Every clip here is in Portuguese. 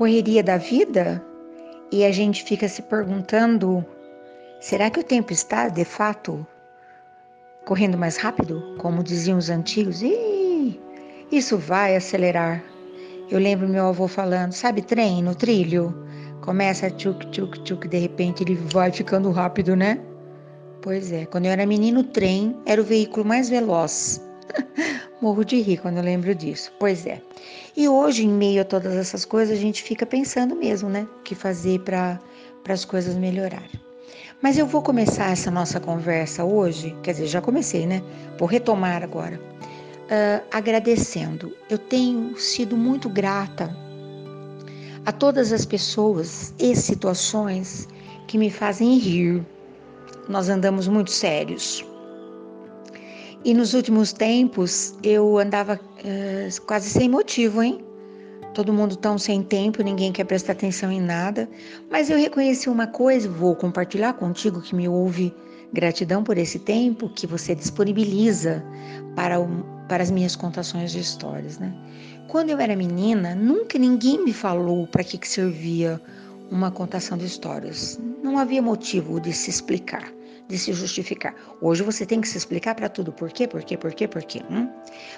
correria da vida e a gente fica se perguntando: será que o tempo está, de fato, correndo mais rápido? Como diziam os antigos, Ih, isso vai acelerar. Eu lembro meu avô falando: sabe, trem no trilho? Começa tchuk, tchuk, tchuk, de repente ele vai ficando rápido, né? Pois é, quando eu era menino, o trem era o veículo mais veloz. Morro de rir quando eu lembro disso. Pois é. E hoje, em meio a todas essas coisas, a gente fica pensando mesmo, né? O que fazer para as coisas melhorarem. Mas eu vou começar essa nossa conversa hoje, quer dizer, já comecei, né? Vou retomar agora, uh, agradecendo. Eu tenho sido muito grata a todas as pessoas e situações que me fazem rir. Nós andamos muito sérios. E nos últimos tempos eu andava uh, quase sem motivo, hein? Todo mundo tão sem tempo, ninguém quer prestar atenção em nada. Mas eu reconheci uma coisa, vou compartilhar contigo que me ouve. Gratidão por esse tempo que você disponibiliza para, o, para as minhas contações de histórias, né? Quando eu era menina, nunca ninguém me falou para que, que servia uma contação de histórias. Não havia motivo de se explicar, de se justificar. Hoje você tem que se explicar para tudo. Por quê? Por quê? Por quê? Por quê? Hum?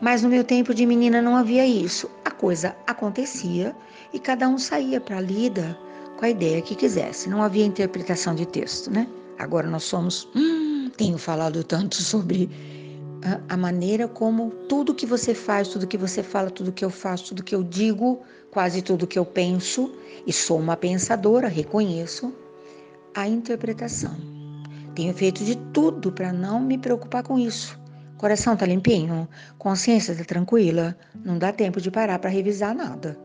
Mas no meu tempo de menina não havia isso. A coisa acontecia e cada um saía para a lida com a ideia que quisesse. Não havia interpretação de texto, né? Agora nós somos. Hum, tenho falado tanto sobre a, maneira como tudo que você faz, tudo que você fala, tudo que eu faço, tudo que eu digo, quase tudo que eu penso, e sou uma pensadora, reconheço a interpretação. Tenho feito de tudo para não me preocupar com isso. Coração tá limpinho, consciência tá tranquila, não dá tempo de parar para revisar nada.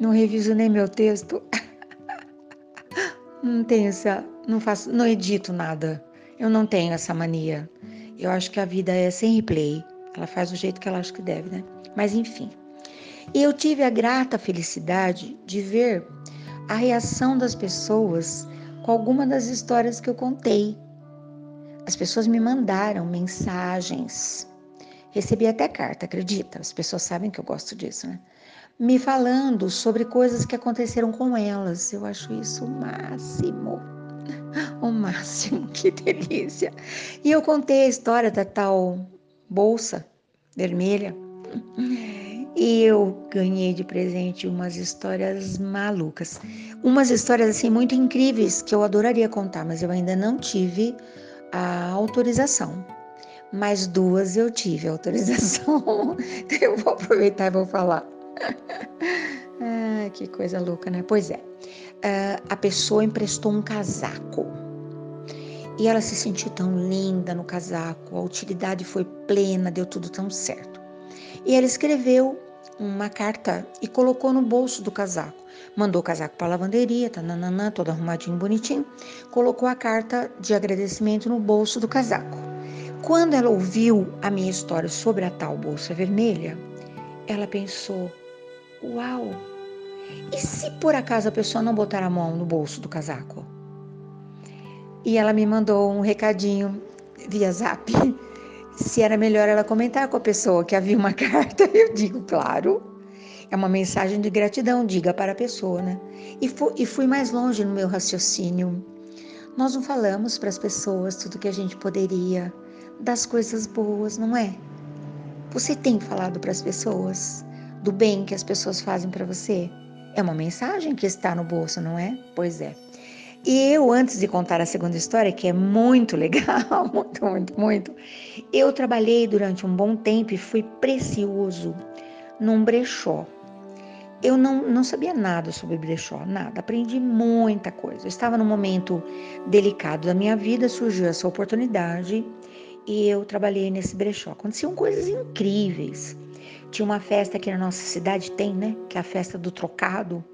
Não reviso nem meu texto. não tenho essa, não faço, não edito nada. Eu não tenho essa mania. Eu acho que a vida é sem replay. Ela faz do jeito que ela acha que deve, né? Mas enfim. E eu tive a grata felicidade de ver a reação das pessoas com alguma das histórias que eu contei. As pessoas me mandaram mensagens. Recebi até carta, acredita? As pessoas sabem que eu gosto disso, né? Me falando sobre coisas que aconteceram com elas. Eu acho isso o máximo. O máximo, que delícia. E eu contei a história da tal bolsa vermelha. E eu ganhei de presente umas histórias malucas. Umas histórias assim muito incríveis que eu adoraria contar, mas eu ainda não tive a autorização. Mas duas eu tive autorização. eu vou aproveitar e vou falar. ah, que coisa louca, né? Pois é uh, a pessoa emprestou um casaco. E ela se sentiu tão linda no casaco, a utilidade foi plena, deu tudo tão certo. E ela escreveu uma carta e colocou no bolso do casaco. Mandou o casaco para a lavanderia, nananã, todo arrumadinho, bonitinho. Colocou a carta de agradecimento no bolso do casaco. Quando ela ouviu a minha história sobre a tal bolsa vermelha, ela pensou: Uau, e se por acaso a pessoa não botar a mão no bolso do casaco? E ela me mandou um recadinho via zap. Se era melhor ela comentar com a pessoa que havia uma carta, eu digo, claro. É uma mensagem de gratidão, diga para a pessoa, né? E, fu e fui mais longe no meu raciocínio. Nós não falamos para as pessoas tudo que a gente poderia, das coisas boas, não é? Você tem falado para as pessoas do bem que as pessoas fazem para você? É uma mensagem que está no bolso, não é? Pois é. E eu, antes de contar a segunda história, que é muito legal, muito, muito, muito, eu trabalhei durante um bom tempo e fui precioso num brechó. Eu não, não sabia nada sobre brechó, nada. Aprendi muita coisa. Eu estava num momento delicado da minha vida, surgiu essa oportunidade e eu trabalhei nesse brechó. Aconteciam coisas incríveis. Tinha uma festa que na nossa cidade tem, né? Que é a festa do trocado.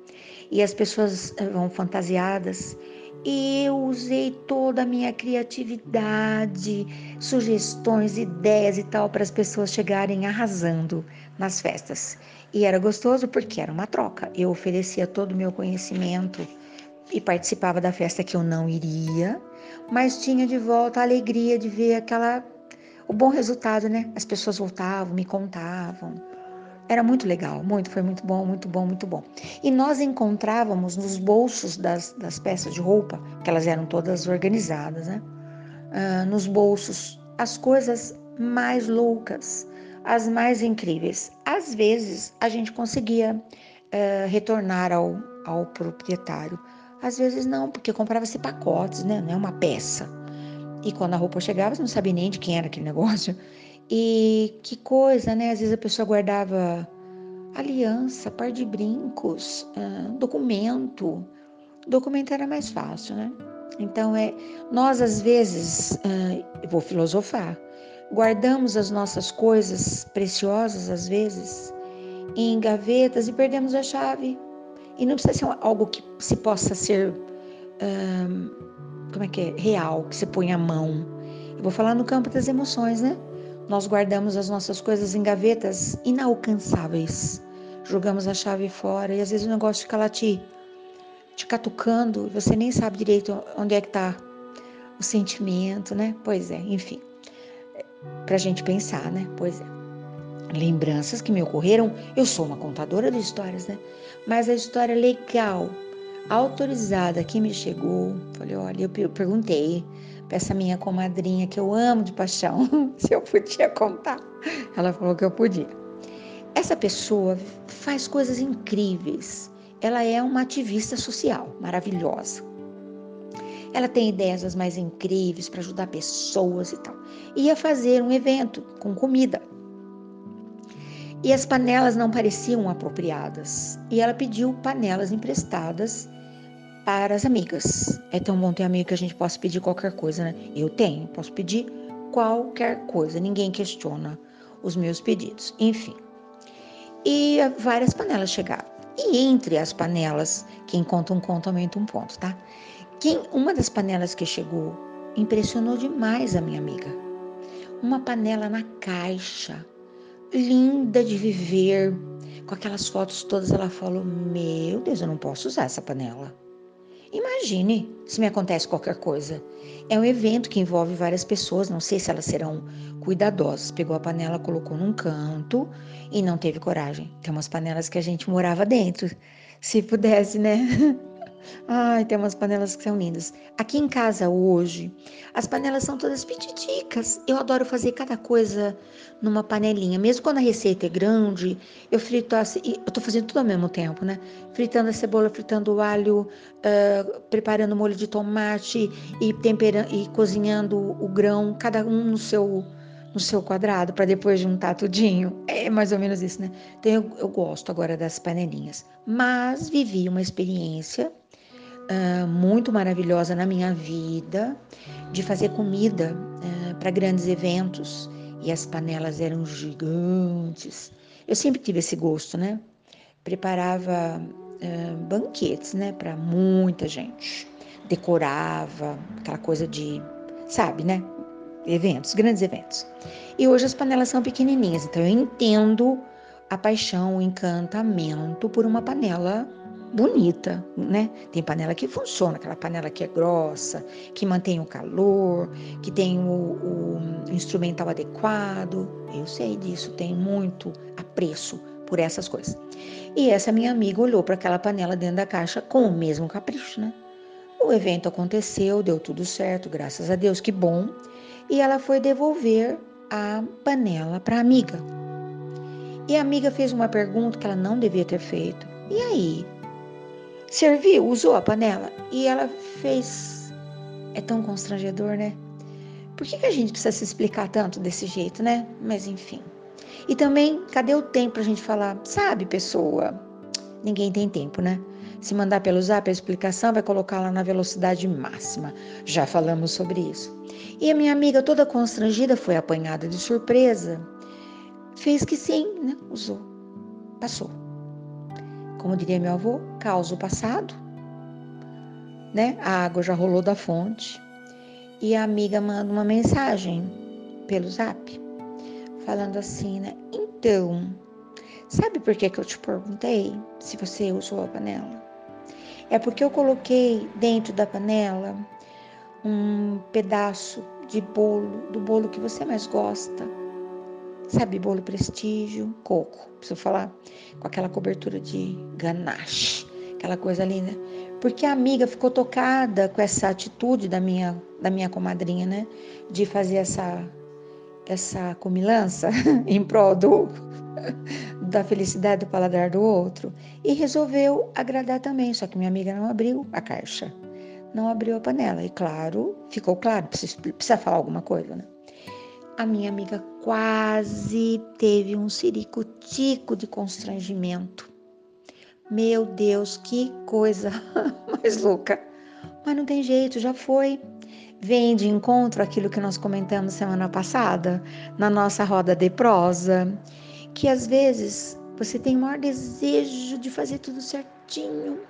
E as pessoas eh, vão fantasiadas. E eu usei toda a minha criatividade, sugestões, ideias e tal para as pessoas chegarem arrasando nas festas. E era gostoso porque era uma troca. Eu oferecia todo o meu conhecimento e participava da festa que eu não iria, mas tinha de volta a alegria de ver aquela o bom resultado, né? As pessoas voltavam, me contavam. Era muito legal, muito, foi muito bom, muito bom, muito bom. E nós encontrávamos nos bolsos das, das peças de roupa, que elas eram todas organizadas, né? Uh, nos bolsos, as coisas mais loucas, as mais incríveis. Às vezes a gente conseguia uh, retornar ao, ao proprietário, às vezes não, porque comprava-se pacotes, né? Não é uma peça. E quando a roupa chegava, você não sabia nem de quem era aquele negócio. E que coisa, né? Às vezes a pessoa guardava aliança, par de brincos, uh, documento. Documento era mais fácil, né? Então é, nós às vezes, uh, vou filosofar, guardamos as nossas coisas preciosas às vezes em gavetas e perdemos a chave. E não precisa ser algo que se possa ser, uh, como é que é, real, que se põe a mão. Eu vou falar no campo das emoções, né? Nós guardamos as nossas coisas em gavetas inalcançáveis. Jogamos a chave fora e às vezes o negócio fica lá te, te catucando e você nem sabe direito onde é que está o sentimento, né? Pois é, enfim. Pra gente pensar, né? Pois é. Lembranças que me ocorreram, eu sou uma contadora de histórias, né? Mas a história legal, autorizada que me chegou, falei, olha, eu perguntei para essa minha comadrinha que eu amo de paixão, se eu podia contar. Ela falou que eu podia. Essa pessoa faz coisas incríveis. Ela é uma ativista social maravilhosa. Ela tem ideias as mais incríveis para ajudar pessoas e tal. Ia fazer um evento com comida. E as panelas não pareciam apropriadas. E ela pediu panelas emprestadas para as amigas. É tão bom ter amigo que a gente possa pedir qualquer coisa, né? Eu tenho, posso pedir qualquer coisa, ninguém questiona os meus pedidos. Enfim. E várias panelas chegaram. E entre as panelas, quem conta um conto aumenta um ponto, tá? Quem, uma das panelas que chegou impressionou demais a minha amiga. Uma panela na caixa, linda de viver, com aquelas fotos todas. Ela falou: Meu Deus, eu não posso usar essa panela. Imagine se me acontece qualquer coisa. É um evento que envolve várias pessoas, não sei se elas serão cuidadosas. Pegou a panela, colocou num canto e não teve coragem. Tem umas panelas que a gente morava dentro. Se pudesse, né? Ai, tem umas panelas que são lindas. Aqui em casa hoje, as panelas são todas petiticas. Eu adoro fazer cada coisa numa panelinha. Mesmo quando a receita é grande, eu frito assim, eu tô fazendo tudo ao mesmo tempo, né? Fritando a cebola, fritando o alho, uh, preparando o molho de tomate e temperando e cozinhando o grão, cada um no seu no seu quadrado para depois juntar tudinho. É mais ou menos isso, né? Então eu, eu gosto agora das panelinhas. Mas vivi uma experiência uh, muito maravilhosa na minha vida de fazer comida uh, para grandes eventos e as panelas eram gigantes. Eu sempre tive esse gosto, né? Preparava uh, banquetes, né, para muita gente. Decorava aquela coisa de, sabe, né? Eventos, grandes eventos. E hoje as panelas são pequenininhas, então eu entendo a paixão, o encantamento por uma panela bonita, né? Tem panela que funciona, aquela panela que é grossa, que mantém o calor, que tem o, o instrumental adequado. Eu sei disso, tenho muito apreço por essas coisas. E essa minha amiga olhou para aquela panela dentro da caixa com o mesmo capricho, né? O evento aconteceu, deu tudo certo, graças a Deus, que bom. E ela foi devolver a panela para a amiga. E a amiga fez uma pergunta que ela não devia ter feito. E aí, serviu, usou a panela e ela fez. É tão constrangedor, né? Por que, que a gente precisa se explicar tanto desse jeito, né? Mas enfim. E também, cadê o tempo pra gente falar? Sabe, pessoa? Ninguém tem tempo, né? Se mandar pelo zap a explicação, vai colocar lá na velocidade máxima. Já falamos sobre isso. E a minha amiga, toda constrangida, foi apanhada de surpresa. Fez que sim, né? Usou. Passou como diria meu avô, causa o passado, né? A água já rolou da fonte e a amiga manda uma mensagem pelo zap, falando assim, né? Então, sabe por que, que eu te perguntei se você usou a panela? É porque eu coloquei dentro da panela um pedaço de bolo, do bolo que você mais gosta. Sabe, bolo prestígio, coco, preciso falar, com aquela cobertura de ganache, aquela coisa linda. Porque a amiga ficou tocada com essa atitude da minha, da minha comadrinha, né? De fazer essa, essa comilança em prol do, da felicidade do paladar do outro. E resolveu agradar também, só que minha amiga não abriu a caixa. Não abriu a panela. E claro, ficou claro, precisa, precisa falar alguma coisa, né? A minha amiga quase teve um ciricutico de constrangimento. Meu Deus, que coisa mais louca. Mas não tem jeito, já foi. Vem de encontro aquilo que nós comentamos semana passada, na nossa roda de prosa, que às vezes você tem o maior desejo de fazer tudo certinho,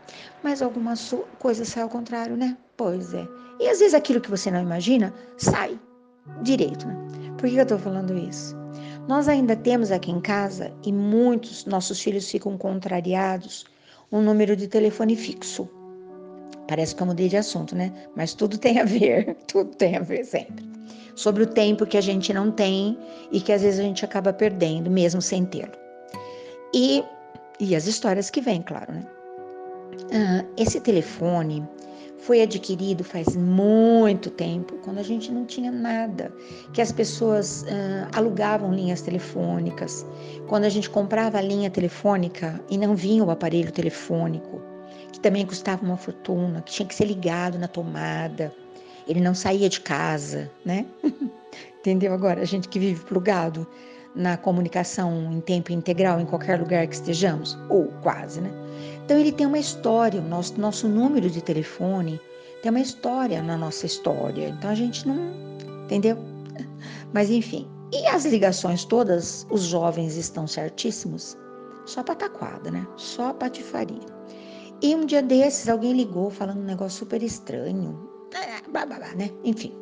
mas alguma coisa sai ao contrário, né? Pois é. E às vezes aquilo que você não imagina sai direito, né? Por que eu tô falando isso? Nós ainda temos aqui em casa, e muitos nossos filhos ficam contrariados, um número de telefone fixo. Parece que eu mudei de assunto, né? Mas tudo tem a ver, tudo tem a ver sempre. Sobre o tempo que a gente não tem e que às vezes a gente acaba perdendo, mesmo sem tê-lo. E, e as histórias que vêm, claro, né? Ah, esse telefone foi adquirido faz muito tempo, quando a gente não tinha nada, que as pessoas alugavam linhas telefônicas, quando a gente comprava a linha telefônica e não vinha o aparelho telefônico, que também custava uma fortuna, que tinha que ser ligado na tomada, ele não saía de casa, né? Entendeu agora? A gente que vive plugado na comunicação em tempo integral em qualquer lugar que estejamos, ou quase, né? Então ele tem uma história, o nosso, nosso número de telefone tem uma história na nossa história. Então a gente não. Entendeu? Mas enfim. E as ligações todas, os jovens estão certíssimos? Só pataquada, né? Só patifaria. E um dia desses alguém ligou falando um negócio super estranho. Blá, blá, blá, né? Enfim.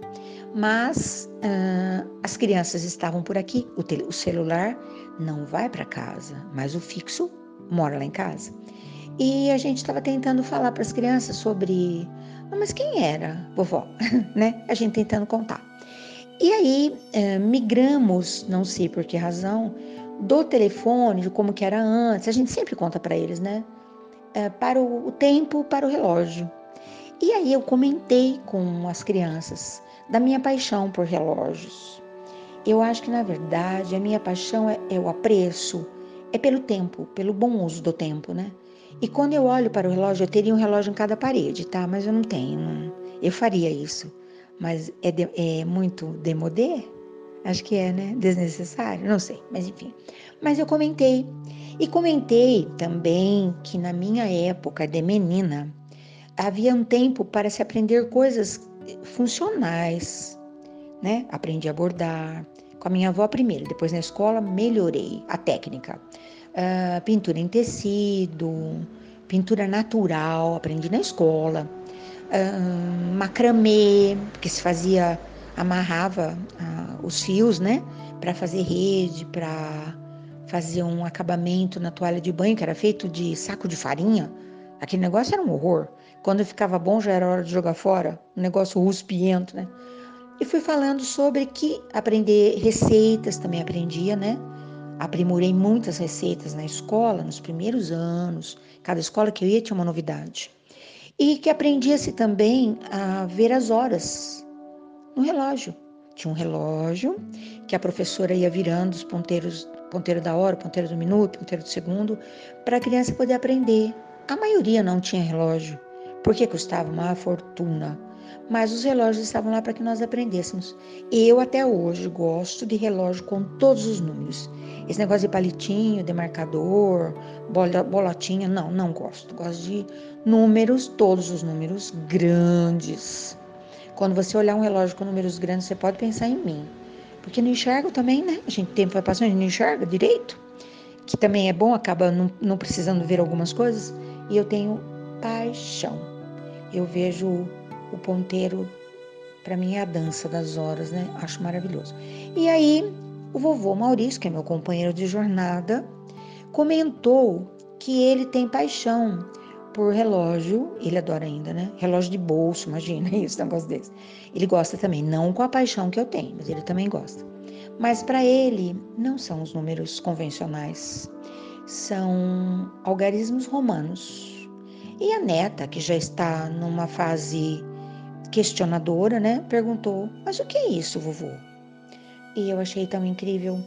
Mas uh, as crianças estavam por aqui, o, o celular não vai para casa, mas o fixo mora lá em casa. E a gente estava tentando falar para as crianças sobre, ah, mas quem era vovó, né? A gente tentando contar. E aí uh, migramos, não sei por que razão, do telefone, de como que era antes. A gente sempre conta para eles, né? Uh, para o, o tempo, para o relógio. E aí eu comentei com as crianças da minha paixão por relógios. Eu acho que, na verdade, a minha paixão é, é o apreço, é pelo tempo, pelo bom uso do tempo, né? E quando eu olho para o relógio, eu teria um relógio em cada parede, tá? Mas eu não tenho. Não. Eu faria isso. Mas é, de, é muito demodé? Acho que é, né? Desnecessário? Não sei, mas enfim. Mas eu comentei. E comentei também que na minha época de menina, havia um tempo para se aprender coisas funcionais, né? Aprendi a bordar com a minha avó primeiro, depois na escola melhorei a técnica. Uh, pintura em tecido, pintura natural, aprendi na escola. Uh, macramê, que se fazia, amarrava uh, os fios, né? Para fazer rede, para fazer um acabamento na toalha de banho, que era feito de saco de farinha. Aquele negócio era um horror. Quando ficava bom, já era hora de jogar fora, um negócio ruspiento, né? E fui falando sobre que aprender receitas também aprendia, né? Aprimorei muitas receitas na escola, nos primeiros anos. Cada escola que eu ia tinha uma novidade. E que aprendia-se também a ver as horas no relógio. Tinha um relógio que a professora ia virando os ponteiros, ponteiro da hora, ponteiro do minuto, ponteiro do segundo, para a criança poder aprender. A maioria não tinha relógio porque custava uma fortuna. Mas os relógios estavam lá para que nós aprendêssemos. Eu até hoje gosto de relógio com todos os números. Esse negócio de palitinho, demarcador, bolotinha, não, não gosto. Gosto de números, todos os números grandes. Quando você olhar um relógio com números grandes, você pode pensar em mim. Porque não enxergo também, né? A gente tempo vai passando, a gente não enxerga direito. Que também é bom, acaba não, não precisando ver algumas coisas. E eu tenho paixão eu vejo o ponteiro, para mim é a dança das horas, né? Acho maravilhoso. E aí, o vovô Maurício, que é meu companheiro de jornada, comentou que ele tem paixão por relógio, ele adora ainda, né? Relógio de bolso, imagina isso, um negócio desse. Ele gosta também, não com a paixão que eu tenho, mas ele também gosta. Mas para ele, não são os números convencionais, são algarismos romanos. E a neta, que já está numa fase questionadora, né, perguntou: Mas o que é isso, vovô? E eu achei tão incrível.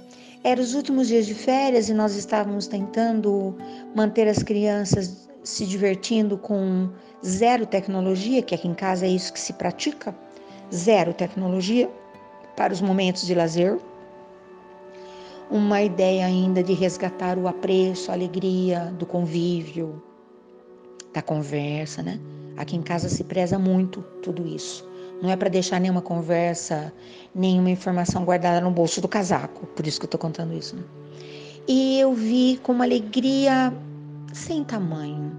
Eram os últimos dias de férias e nós estávamos tentando manter as crianças se divertindo com zero tecnologia, que aqui em casa é isso que se pratica, zero tecnologia para os momentos de lazer. Uma ideia ainda de resgatar o apreço, a alegria do convívio, da conversa, né? Aqui em casa se preza muito tudo isso. Não é para deixar nenhuma conversa, nenhuma informação guardada no bolso do casaco. Por isso que eu tô contando isso, né? E eu vi com uma alegria sem tamanho.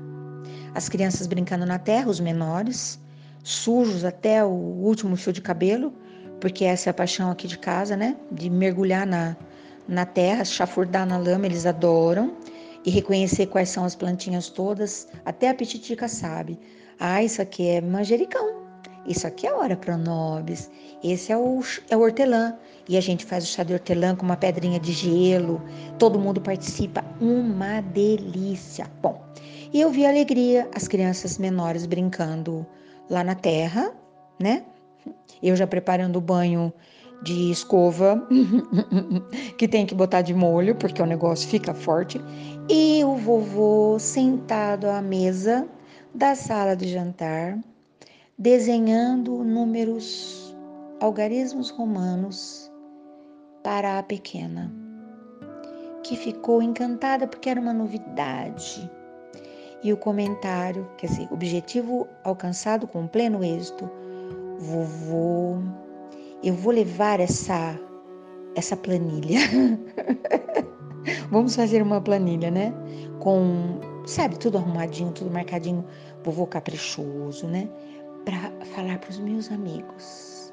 As crianças brincando na terra, os menores, sujos até o último fio de cabelo, porque essa é a paixão aqui de casa, né? De mergulhar na, na terra, chafurdar na lama, eles adoram. E reconhecer quais são as plantinhas todas, até a pititica sabe. Ah, isso aqui é manjericão. Isso aqui é hora pronobis. Esse é o, é o hortelã. E a gente faz o chá de hortelã com uma pedrinha de gelo. Todo mundo participa. Uma delícia. Bom, e eu vi a alegria, as crianças menores brincando lá na terra, né? Eu já preparando o banho de escova, que tem que botar de molho, porque o negócio fica forte. E o vovô sentado à mesa da sala de jantar, desenhando números, algarismos romanos para a pequena, que ficou encantada porque era uma novidade. E o comentário, quer dizer, objetivo alcançado com pleno êxito. Vovô, eu vou levar essa essa planilha. Vamos fazer uma planilha, né? Com, sabe, tudo arrumadinho, tudo marcadinho, vovô caprichoso, né? Para falar para os meus amigos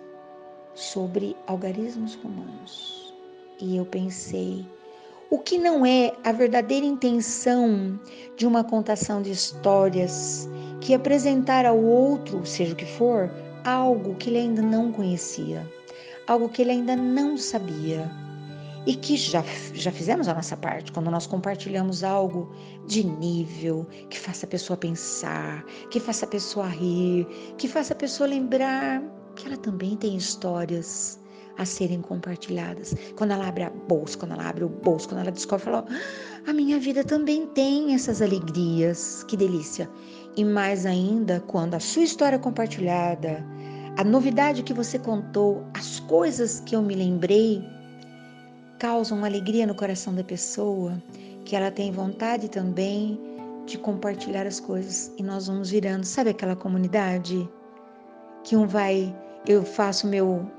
sobre algarismos romanos. E eu pensei, o que não é a verdadeira intenção de uma contação de histórias que apresentar ao outro, seja o que for, algo que ele ainda não conhecia, algo que ele ainda não sabia e que já, já fizemos a nossa parte quando nós compartilhamos algo de nível, que faça a pessoa pensar, que faça a pessoa rir, que faça a pessoa lembrar que ela também tem histórias a serem compartilhadas. Quando ela abre a bolsa, quando ela abre o bolso, quando ela descobre, fala: ah, a minha vida também tem essas alegrias, que delícia. E mais ainda, quando a sua história é compartilhada, a novidade que você contou, as coisas que eu me lembrei, causam alegria no coração da pessoa, que ela tem vontade também de compartilhar as coisas e nós vamos virando, sabe aquela comunidade que um vai, eu faço meu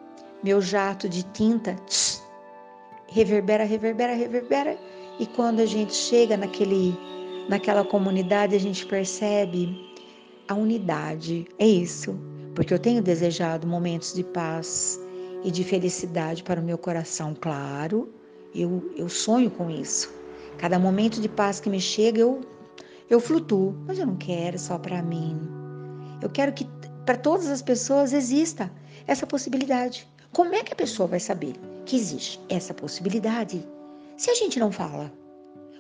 meu jato de tinta, tss, reverbera, reverbera, reverbera e quando a gente chega naquele naquela comunidade a gente percebe a unidade. É isso, porque eu tenho desejado momentos de paz, e de felicidade para o meu coração, claro. Eu, eu sonho com isso. Cada momento de paz que me chega, eu, eu flutuo, mas eu não quero só para mim. Eu quero que para todas as pessoas exista essa possibilidade. Como é que a pessoa vai saber que existe essa possibilidade se a gente não fala?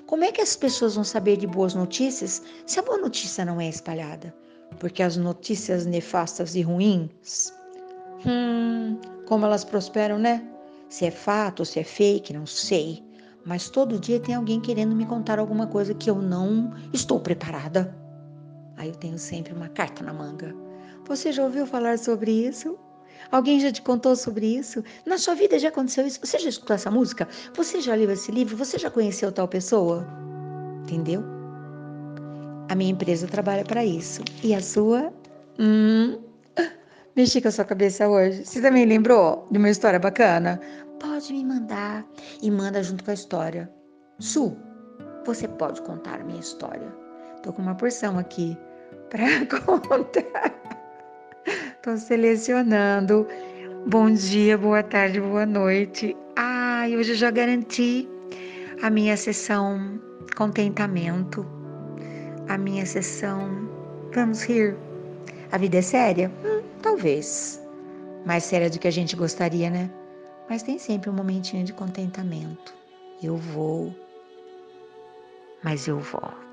Como é que as pessoas vão saber de boas notícias se a boa notícia não é espalhada? Porque as notícias nefastas e ruins, hum, como elas prosperam, né? Se é fato ou se é fake, não sei. Mas todo dia tem alguém querendo me contar alguma coisa que eu não estou preparada. Aí eu tenho sempre uma carta na manga. Você já ouviu falar sobre isso? Alguém já te contou sobre isso? Na sua vida já aconteceu isso? Você já escutou essa música? Você já leu esse livro? Você já conheceu tal pessoa? Entendeu? A minha empresa trabalha para isso. E a sua? Hum, mexi com a sua cabeça hoje. Você também lembrou de uma história bacana? Pode me mandar e manda junto com a história. Su, você pode contar a minha história. Tô com uma porção aqui para contar. Tô selecionando. Bom dia, boa tarde, boa noite. Ah, hoje eu já garanti a minha sessão contentamento, a minha sessão vamos rir. A vida é séria? Hum, talvez. Mais séria do que a gente gostaria, né? mas tem sempre um momentinho de contentamento. Eu vou, mas eu volto.